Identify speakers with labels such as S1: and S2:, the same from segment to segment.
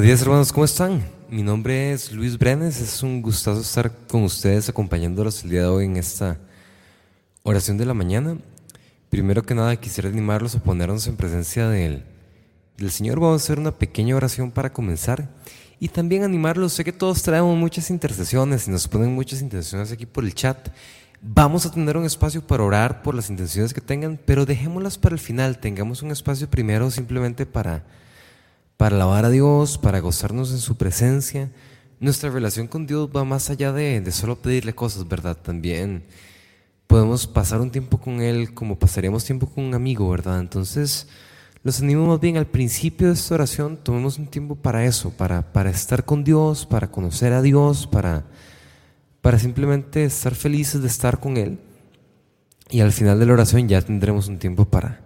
S1: Buenos días hermanos, ¿cómo están? Mi nombre es Luis Brenes, es un gustazo estar con ustedes acompañándolos el día de hoy en esta oración de la mañana. Primero que nada quisiera animarlos a ponernos en presencia del, Señor. Vamos a hacer una pequeña oración para comenzar y también animarlos. Sé que todos traemos muchas intercesiones y nos ponen muchas intenciones aquí por el chat. Vamos a tener un espacio para orar por las intenciones que tengan, pero dejémoslas para el final. Tengamos un espacio primero simplemente para para alabar a Dios, para gozarnos en su presencia. Nuestra relación con Dios va más allá de, de, solo pedirle cosas, ¿verdad? También podemos pasar un tiempo con Él como pasaríamos tiempo con un amigo, ¿verdad? Entonces, los animo más bien al principio de esta oración, tomemos un tiempo para eso, para, para estar con Dios, para conocer a Dios, para, para simplemente estar felices de estar con Él. Y al final de la oración ya tendremos un tiempo para,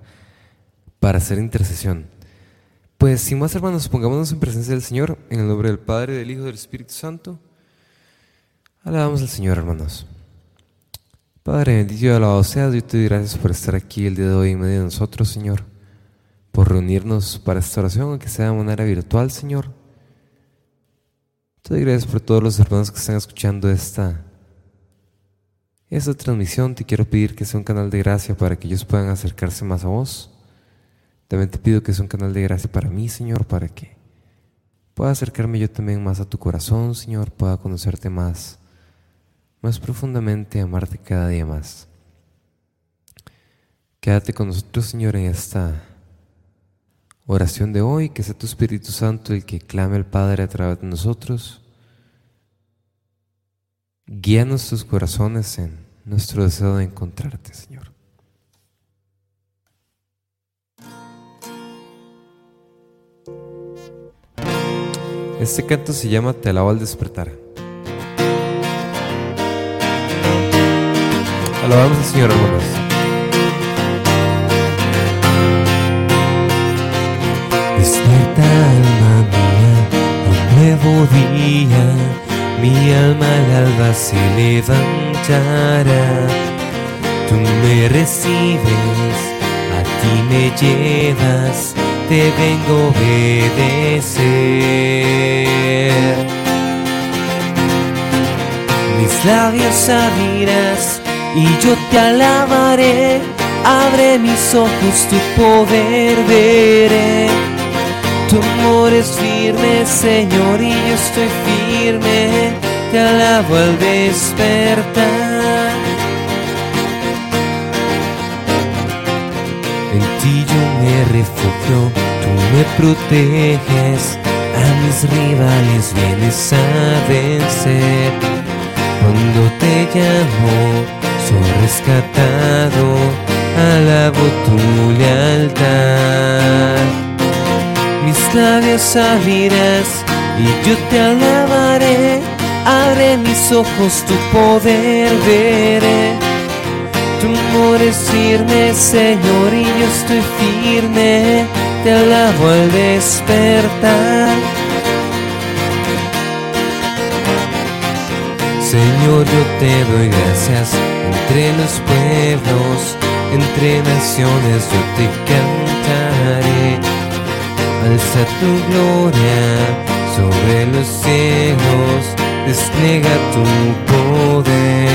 S1: para hacer intercesión. Pues sin más hermanos, pongámonos en presencia del Señor, en el nombre del Padre, del Hijo del Espíritu Santo. Alabamos al Señor, hermanos. Padre bendito y alabado seas, yo te doy gracias por estar aquí el día de hoy en medio de nosotros, Señor, por reunirnos para esta oración, aunque sea de manera virtual, Señor. Te doy gracias por todos los hermanos que están escuchando esta, esta transmisión. Te quiero pedir que sea un canal de gracia para que ellos puedan acercarse más a vos también te pido que sea un canal de gracia para mí, Señor, para que pueda acercarme yo también más a tu corazón, Señor, pueda conocerte más, más profundamente, amarte cada día más. Quédate con nosotros, Señor, en esta oración de hoy, que sea tu Espíritu Santo el que clame al Padre a través de nosotros. Guía nuestros corazones en nuestro deseo de encontrarte, Señor. Este canto se llama Te alabo al despertar. Alabamos al Señor, hermanos.
S2: Despierta, alma mía, un nuevo día. Mi alma al alba se levantará. Tú me recibes, a ti me llevas te vengo a obedecer. Labios abrirás y yo te alabaré. Abre mis ojos, tu poder veré. Tu amor es firme, Señor, y yo estoy firme. Te alabo al despertar. En ti yo me refugio, tú me proteges, a mis rivales vienes a vencer. Cuando te llamo, soy rescatado, alabo tu lealtad. Mis labios abrirás y yo te alabaré, abre mis ojos, tu poder veré tu amor es firme, Señor, y yo estoy firme, te alabo al despertar. Señor, yo te doy gracias entre los pueblos, entre naciones yo te cantaré. Alza tu gloria sobre los cielos, despliega tu poder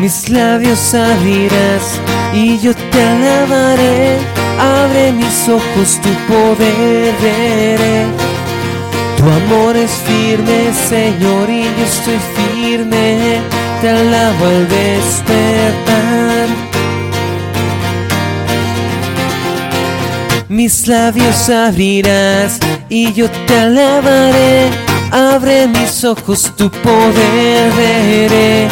S2: mis labios abrirás y yo te alabaré. Abre mis ojos, tu poder veré. Tu amor es firme, Señor, y yo estoy firme. Te alabo al despertar. Mis labios abrirás y yo te alabaré. Abre mis ojos, tu poder veré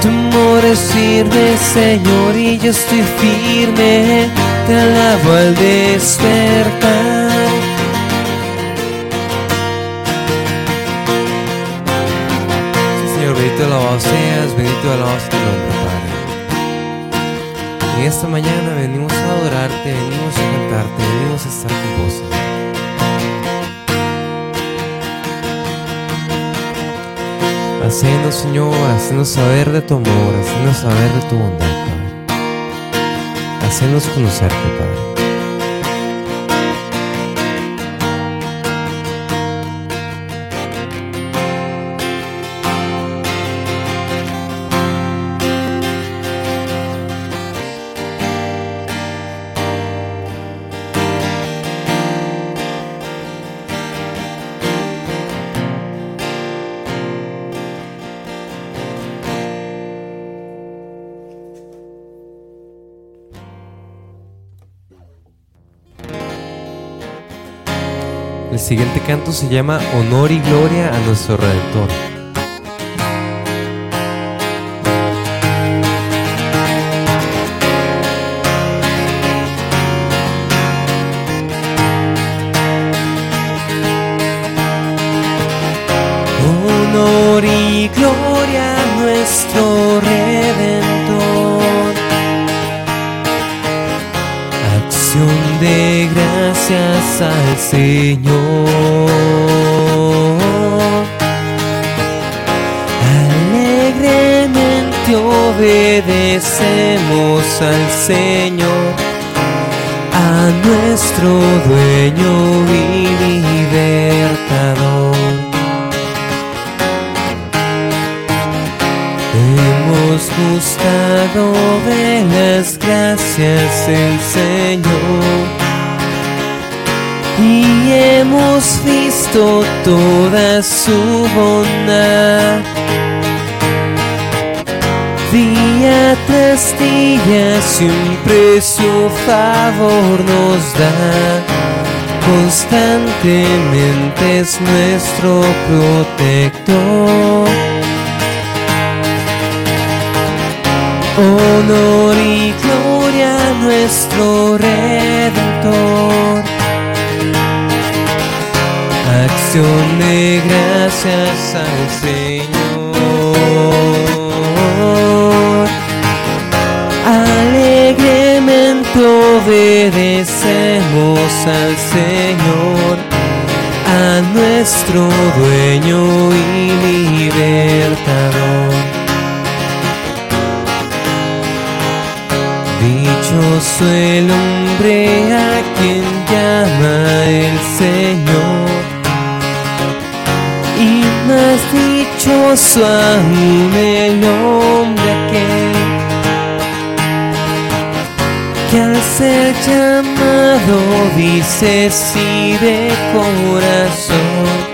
S2: tu amor es firme, Señor, y yo estoy firme. Te alabo al despertar.
S1: Bendito alabado seas, bendito alabado tu nombre, Padre. En esta mañana venimos a adorarte, venimos a cantarte, venimos a estar con vos. Hacenos, Señor, hacenos saber de tu amor, hacenos saber de tu bondad, Padre. Hacenos conocerte, Padre.
S3: El siguiente canto se llama Honor y Gloria a nuestro Redentor.
S1: Señor, a nuestro dueño y libertador. Hemos gustado de las gracias del Señor y hemos visto toda su bondad. Día tras día siempre su favor nos da, constantemente es nuestro protector. honor y gloria a nuestro Redentor. Acción de gracias al Señor. Obedecemos al Señor, a nuestro dueño y libertador. Dichoso el hombre a quien llama el Señor. Y más dichoso aún el hombre aquel que al ser llamado dice sí de corazón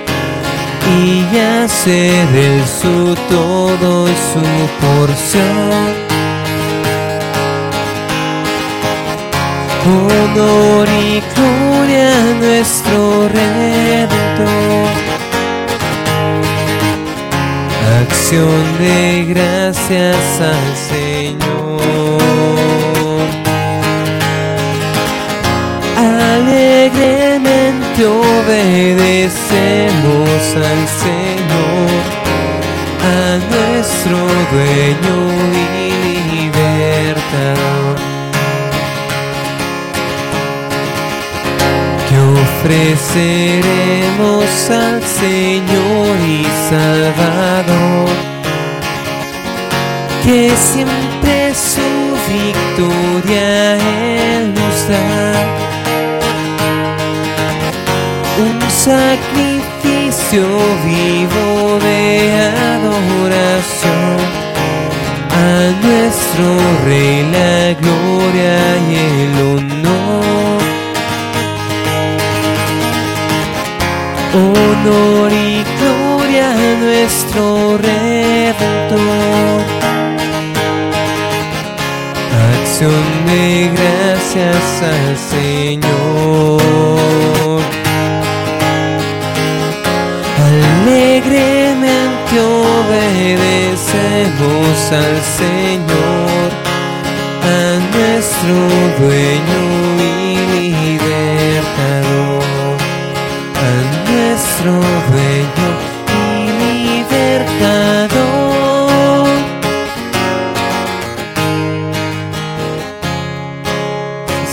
S1: y hace del su todo y su porción. honor y gloria a nuestro Redentor. Acción de gracias al Señor. Obedecemos al Señor, a nuestro dueño y libertador. ofreceremos al Señor y Salvador, que siempre su victoria Él nos. Sacrificio vivo de adoración a nuestro Rey la gloria y el honor. honor y gloria a nuestro Redentor. Acción de gracias al Señor. Al Señor, a nuestro dueño y libertador a nuestro dueño y libertador.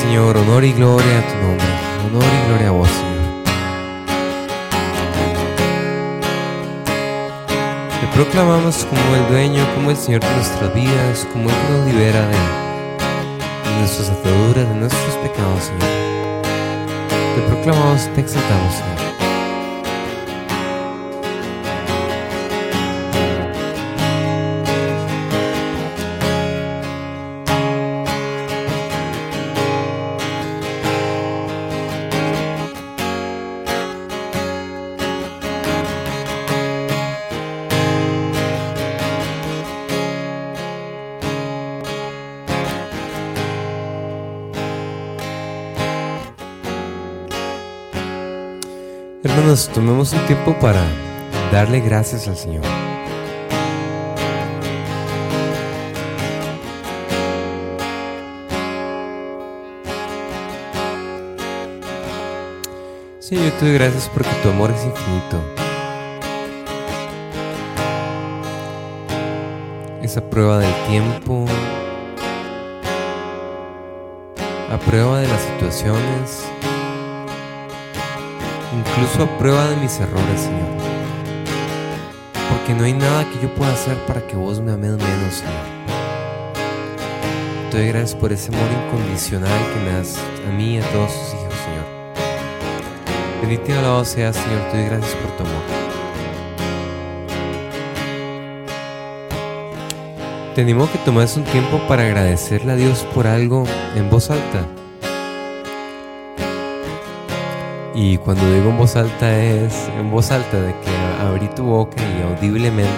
S3: Señor, honor y gloria a tu proclamamos como el dueño, como el Señor de nuestras vidas, como el que nos libera de, nuestras ataduras, de nuestros pecados, Señor. Te proclamamos, te exaltamos, Señor.
S1: Hermanos, tomemos un tiempo para darle gracias al Señor. Señor, yo te doy gracias porque tu amor es infinito. Esa prueba del tiempo, a prueba de las situaciones, incluso a prueba de mis errores, Señor. Porque no hay nada que yo pueda hacer para que vos me ames menos, Señor. Te doy gracias por ese amor incondicional que me das a mí y a todos tus hijos, Señor. Bendito y alabado sea, Señor. Te doy gracias por tu amor. Te animo a que tomes un tiempo para agradecerle a Dios por algo en voz alta. Y cuando digo en voz alta es en voz alta de que abrí tu boca y audiblemente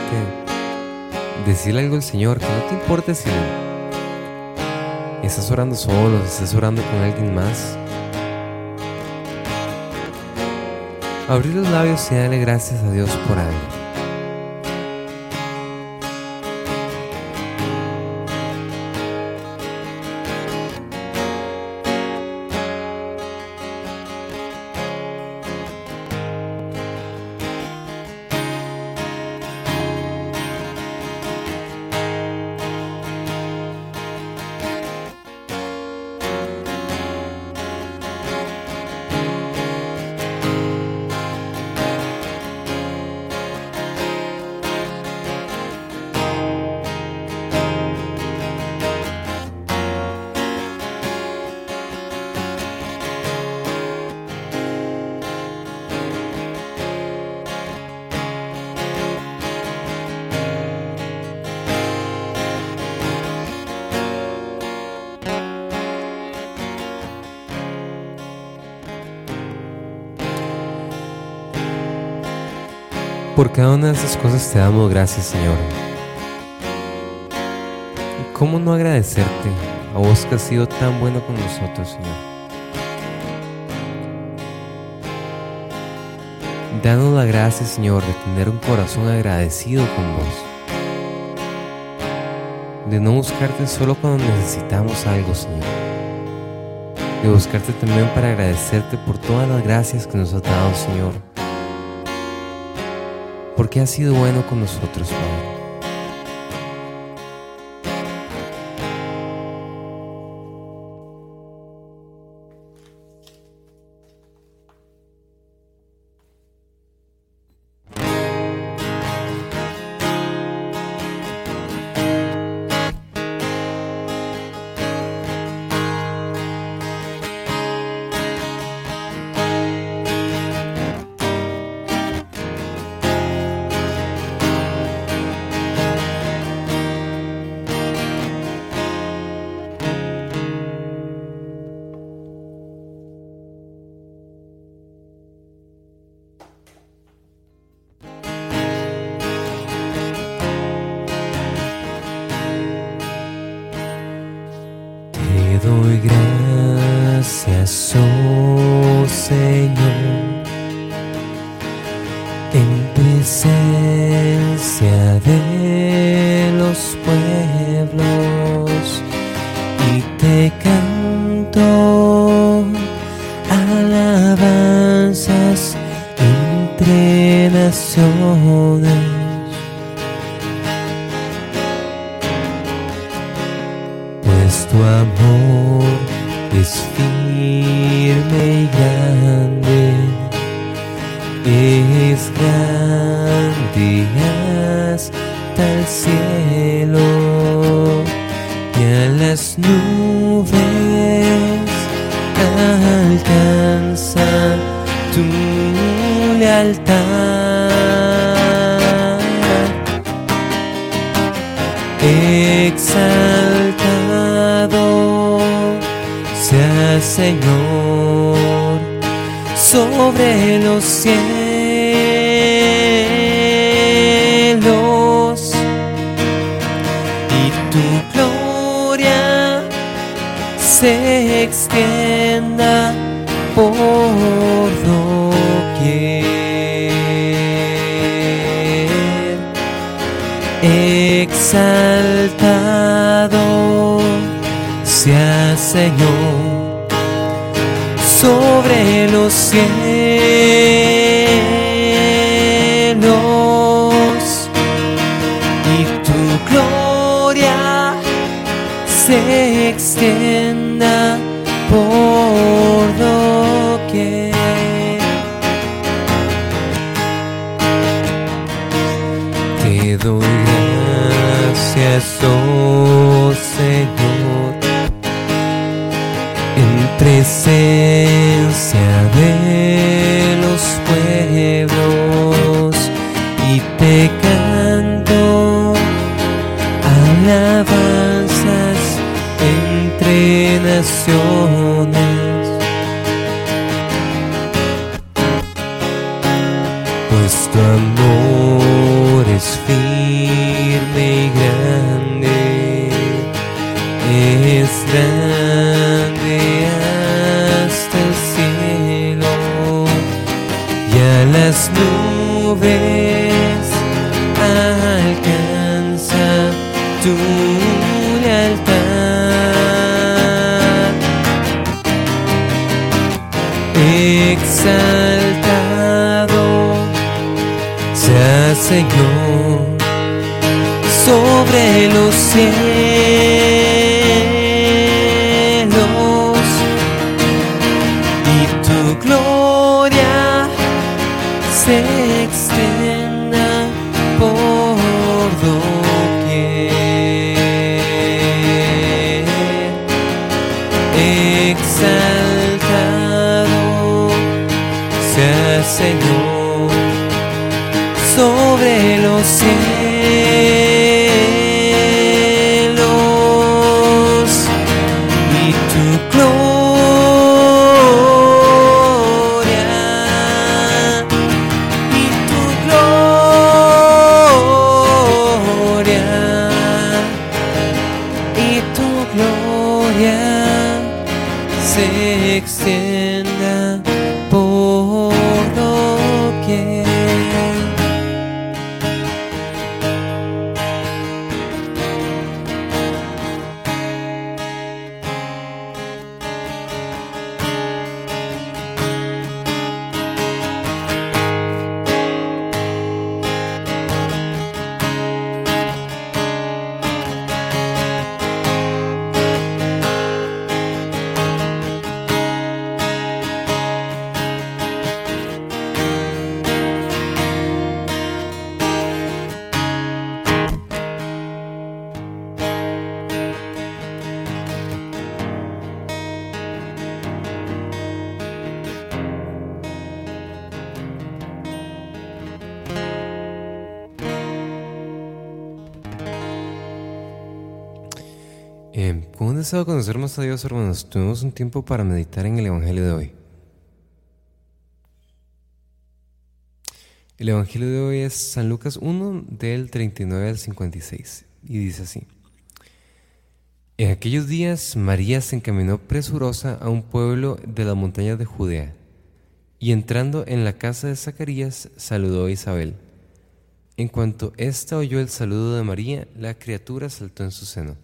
S1: decirle algo al Señor, que no te importe si estás orando solo, si estás orando con alguien más. Abrir los labios y darle gracias a Dios por algo. Por cada una de esas cosas te damos gracias, Señor. ¿Y cómo no agradecerte a vos que has sido tan bueno con nosotros, Señor? Danos la gracia, Señor, de tener un corazón agradecido con vos. De no buscarte solo cuando necesitamos algo, Señor. De buscarte también para agradecerte por todas las gracias que nos has dado, Señor porque has sido bueno con nosotros, Padre. Es grande hasta el cielo y a las nubes alcanza tu lealtad. Señor sobre los sobre los cielos es grande hasta el cielo y a las nubes
S4: Eh, con un deseo de conocer más a Dios, hermanos, tuvimos un tiempo para meditar en el Evangelio de hoy. El Evangelio de hoy es San Lucas 1, del 39 al 56, y dice así. En aquellos días María se encaminó presurosa a un pueblo de las montañas de Judea, y entrando en la casa de Zacarías, saludó a Isabel. En cuanto ésta oyó el saludo de María, la criatura saltó en su seno.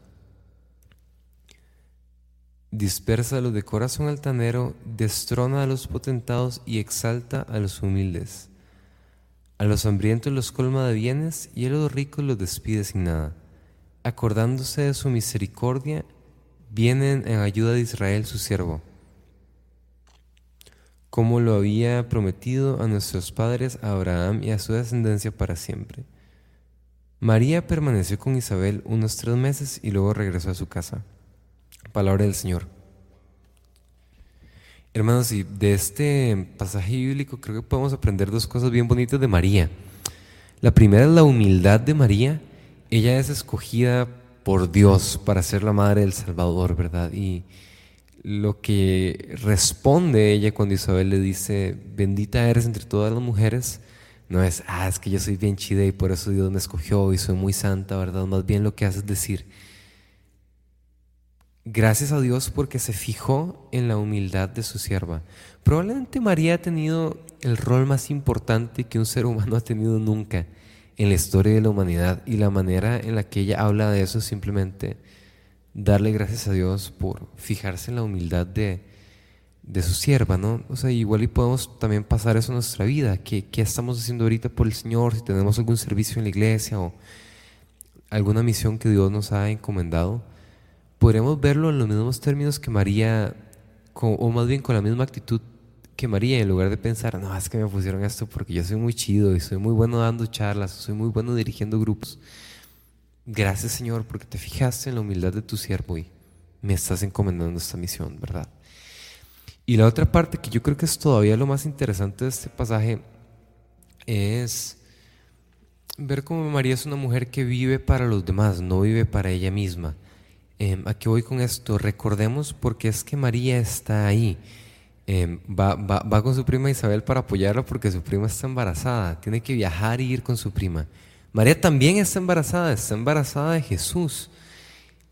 S4: Dispersa a los de corazón altanero, destrona a los potentados y exalta a los humildes. A los hambrientos los colma de bienes y a los ricos los despide sin nada.
S1: acordándose de su misericordia, vienen en ayuda de Israel su siervo, como lo había prometido a nuestros padres, a Abraham y a su descendencia para siempre. María permaneció con Isabel unos tres meses y luego regresó a su casa. Palabra del Señor. Hermanos, y de este pasaje bíblico creo que podemos aprender dos cosas bien bonitas de María. La primera es la humildad de María. Ella es escogida por Dios para ser la madre del Salvador, ¿verdad? Y lo que responde ella cuando Isabel le dice, bendita eres entre todas las mujeres, no es, ah, es que yo soy bien chida y por eso Dios me escogió y soy muy santa, ¿verdad? Más bien lo que hace es decir, gracias a Dios porque se fijó en la humildad de su sierva. Probablemente María ha tenido el rol más importante que un ser humano ha tenido nunca en la historia de la humanidad y la manera en la que ella habla de eso es simplemente darle gracias a Dios por fijarse en la humildad de, su sierva, ¿no? O sea, igual y podemos también pasar eso en nuestra vida, ¿Qué, ¿Qué, estamos haciendo ahorita por el Señor? Si tenemos algún servicio en la iglesia o alguna misión que Dios nos ha encomendado, podremos verlo en los mismos términos que María, o más bien con la misma actitud que María, en lugar de pensar, no, es que me pusieron esto porque yo soy muy chido y soy muy bueno dando charlas, soy muy bueno dirigiendo grupos. Gracias Señor porque te fijaste en la humildad de tu siervo y me estás encomendando esta misión, ¿verdad? Y la otra parte que yo creo que es todavía lo más interesante de este pasaje es ver cómo María es una mujer que vive para los demás, no vive para ella misma. Eh, ¿A qué voy con esto? Recordemos porque es que María está ahí. Em, va, va, con su prima Isabel para apoyarla porque su prima está embarazada. Tiene que viajar y ir con su prima. María también está embarazada, está embarazada de Jesús.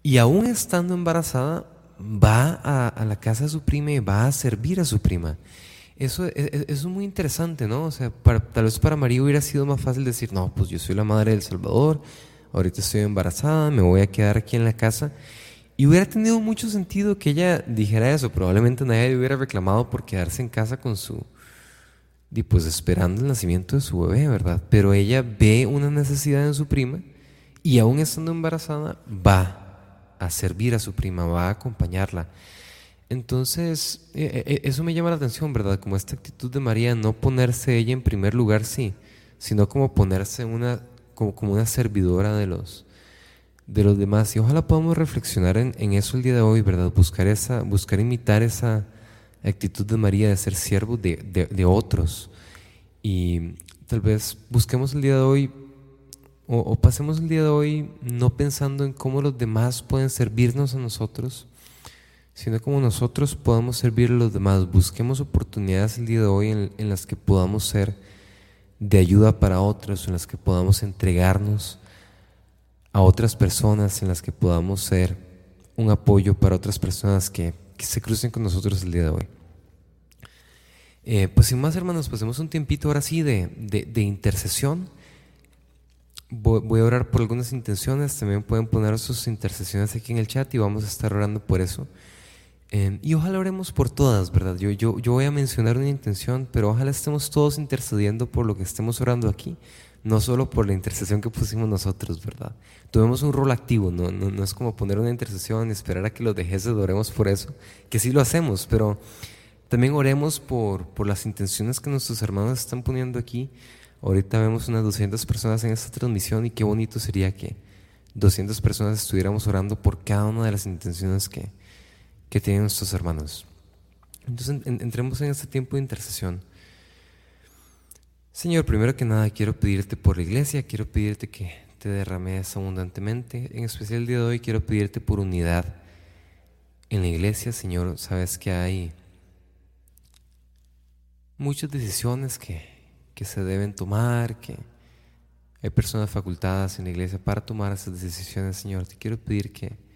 S1: Y aún estando embarazada, va a, la casa de su prima y va a servir a su prima. Eso, e, e, es muy interesante, ¿no? O sea, tal vez para María hubiera sido más fácil decir, no, pues yo soy la madre del Salvador, ahorita estoy embarazada, me voy a quedar aquí en la casa. Y hubiera tenido mucho sentido que ella dijera eso. Probablemente nadie le hubiera reclamado por quedarse en casa con su. Y pues esperando el nacimiento de su bebé, ¿verdad? Pero ella ve una necesidad en su prima y aún estando embarazada va a servir a su prima, va a acompañarla. Entonces, e, e, e, eso me llama la atención, ¿verdad? Como esta actitud de María, no ponerse ella en primer lugar, sí, sino como ponerse una, como, como una servidora de los, de los demás. Y ojalá podamos reflexionar en, eso el día de hoy, ¿verdad? Buscar, esa, buscar imitar esa actitud de María de ser siervo de, de, otros. Y tal vez busquemos el día de hoy o, pasemos el día de hoy no pensando en cómo los demás pueden servirnos a nosotros, sino como nosotros podamos servir a los demás. Busquemos oportunidades el día de hoy en, en las que podamos ser de ayuda para otros, en las que podamos entregarnos a otras personas en las que podamos ser un apoyo para otras personas que, se crucen con nosotros el día de hoy. Eh, pues sin más hermanos, pasemos un tiempito ahora sí de, de, intercesión. Voy, a orar por algunas intenciones, también pueden poner sus intercesiones aquí en el chat y vamos a estar orando por eso. Eh, y ojalá oremos por todas, ¿verdad? Yo, yo, yo voy a mencionar una intención, pero ojalá estemos todos intercediendo por lo que estemos orando aquí no solo por la intercesión que pusimos nosotros, ¿verdad? Tuvimos un rol activo, ¿no? Es como poner una intercesión y esperar a que los dejes oremos por eso, que sí lo hacemos, pero también oremos por, por las intenciones que nuestros hermanos están poniendo aquí. Ahorita vemos unas 200 personas en esta transmisión y qué bonito sería que 200 personas estuviéramos orando por cada una de las intenciones que, que tienen nuestros hermanos. Entonces entremos en este tiempo de intercesión. Señor, primero que nada quiero pedirte por la iglesia, quiero pedirte que te derrames abundantemente. En especial el día de hoy quiero pedirte por unidad en la iglesia. Señor, sabes que hay muchas decisiones que, que se deben tomar, que hay personas facultadas en la iglesia para tomar esas decisiones, Señor. Te quiero pedir que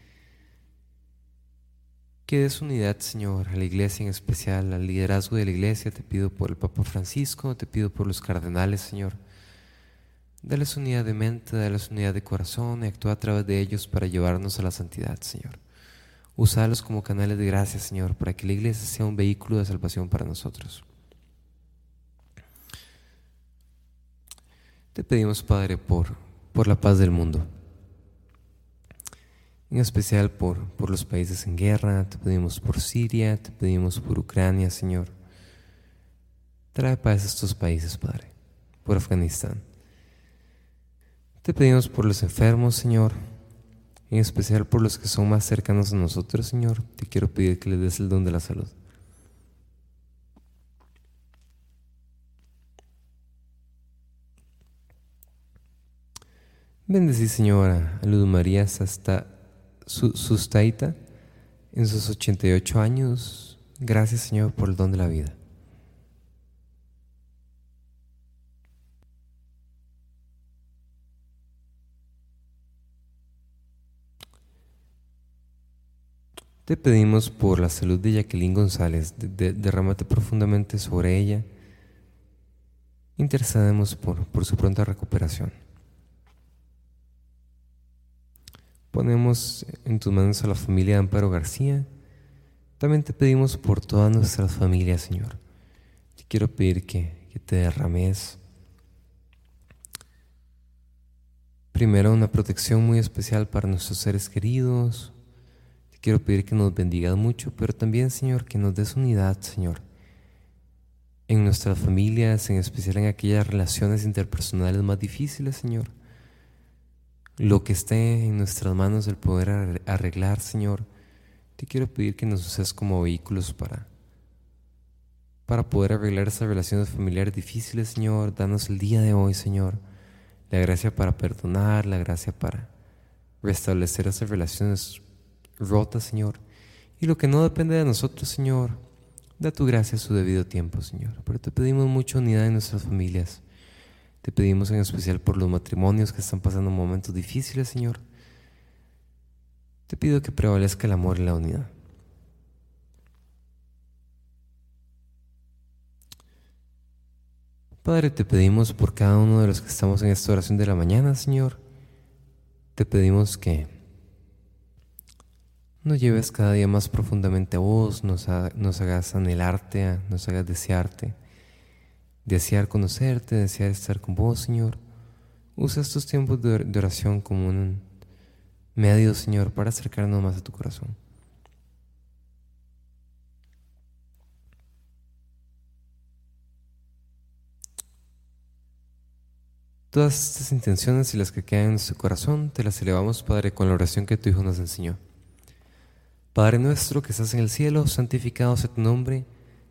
S1: que des unidad, Señor, a la iglesia en especial, al liderazgo de la iglesia. Te pido por el Papa Francisco, te pido por los cardenales, Señor. Dales unidad de mente, dales unidad de corazón y actúa a través de ellos para llevarnos a la santidad, Señor. Usalos como canales de gracia, Señor, para que la iglesia sea un vehículo de salvación para nosotros. Te pedimos, Padre, por, por la paz del mundo. En especial por, por los países en guerra, te pedimos por Siria, te pedimos por Ucrania, Señor. Trae paz a estos países, Padre, por Afganistán. Te pedimos por los enfermos, Señor, en especial por los que son más cercanos a nosotros, Señor. Te quiero pedir que les des el don de la salud. Bendecí, Señora, a Luz María hasta Sustaita en sus 88 años. Gracias, Señor, por el don de la vida. Te pedimos por la salud de Jacqueline González, derrámate profundamente sobre ella. Intercedemos por, por su pronta recuperación. Ponemos en tus manos a la familia de Amparo García. También te pedimos por todas nuestras familias, Señor. Te quiero pedir que, que te derrames primero una protección muy especial para nuestros seres queridos, quiero pedir que nos bendigas mucho, pero también, Señor, que nos des unidad, Señor, en nuestras familias, en especial en aquellas relaciones interpersonales más difíciles, Señor. Lo que esté en nuestras manos el poder arreglar, Señor, te quiero pedir que nos uses como vehículos para, para poder arreglar esas relaciones familiares difíciles, Señor. Danos el día de hoy, Señor, la gracia para perdonar, la gracia para restablecer esas relaciones rota, Señor. Y lo que no depende de nosotros, Señor, da tu gracia a su debido tiempo, Señor. Pero te pedimos mucha unidad en nuestras familias. Te pedimos en especial por los matrimonios que están pasando momentos difíciles, Señor. Te pido que prevalezca el amor y la unidad. Padre, te pedimos por cada uno de los que estamos en esta oración de la mañana, Señor. Te pedimos que nos lleves cada día más profundamente a vos, nos, nos hagas anhelarte, nos hagas desearte, desear conocerte, desear estar con vos, Señor. Usa estos tiempos de, oración como un medio, Señor, para acercarnos más a tu corazón. Todas estas intenciones y las que quedan en nuestro corazón, te las elevamos, Padre, con la oración que tu Hijo nos enseñó. Padre nuestro que estás en el cielo, santificado sea tu nombre,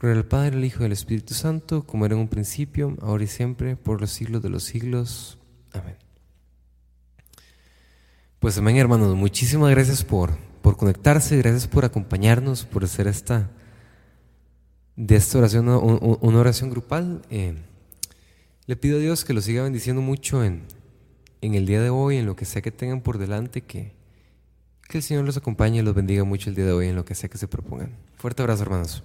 S1: Gloria al Padre, al Hijo y al Espíritu Santo, como era en un principio, ahora y siempre, por los siglos de los siglos. Amén. Pues amén, hermanos. Muchísimas gracias por, por conectarse, gracias por acompañarnos, por hacer esta de esta oración una, oración grupal. Eh, le pido a Dios que lo siga bendiciendo mucho en en el día de hoy, en lo que sea que tengan por delante, que, que el Señor los acompañe y los bendiga mucho el día de hoy en lo que sea que se propongan. Fuerte abrazo, hermanos.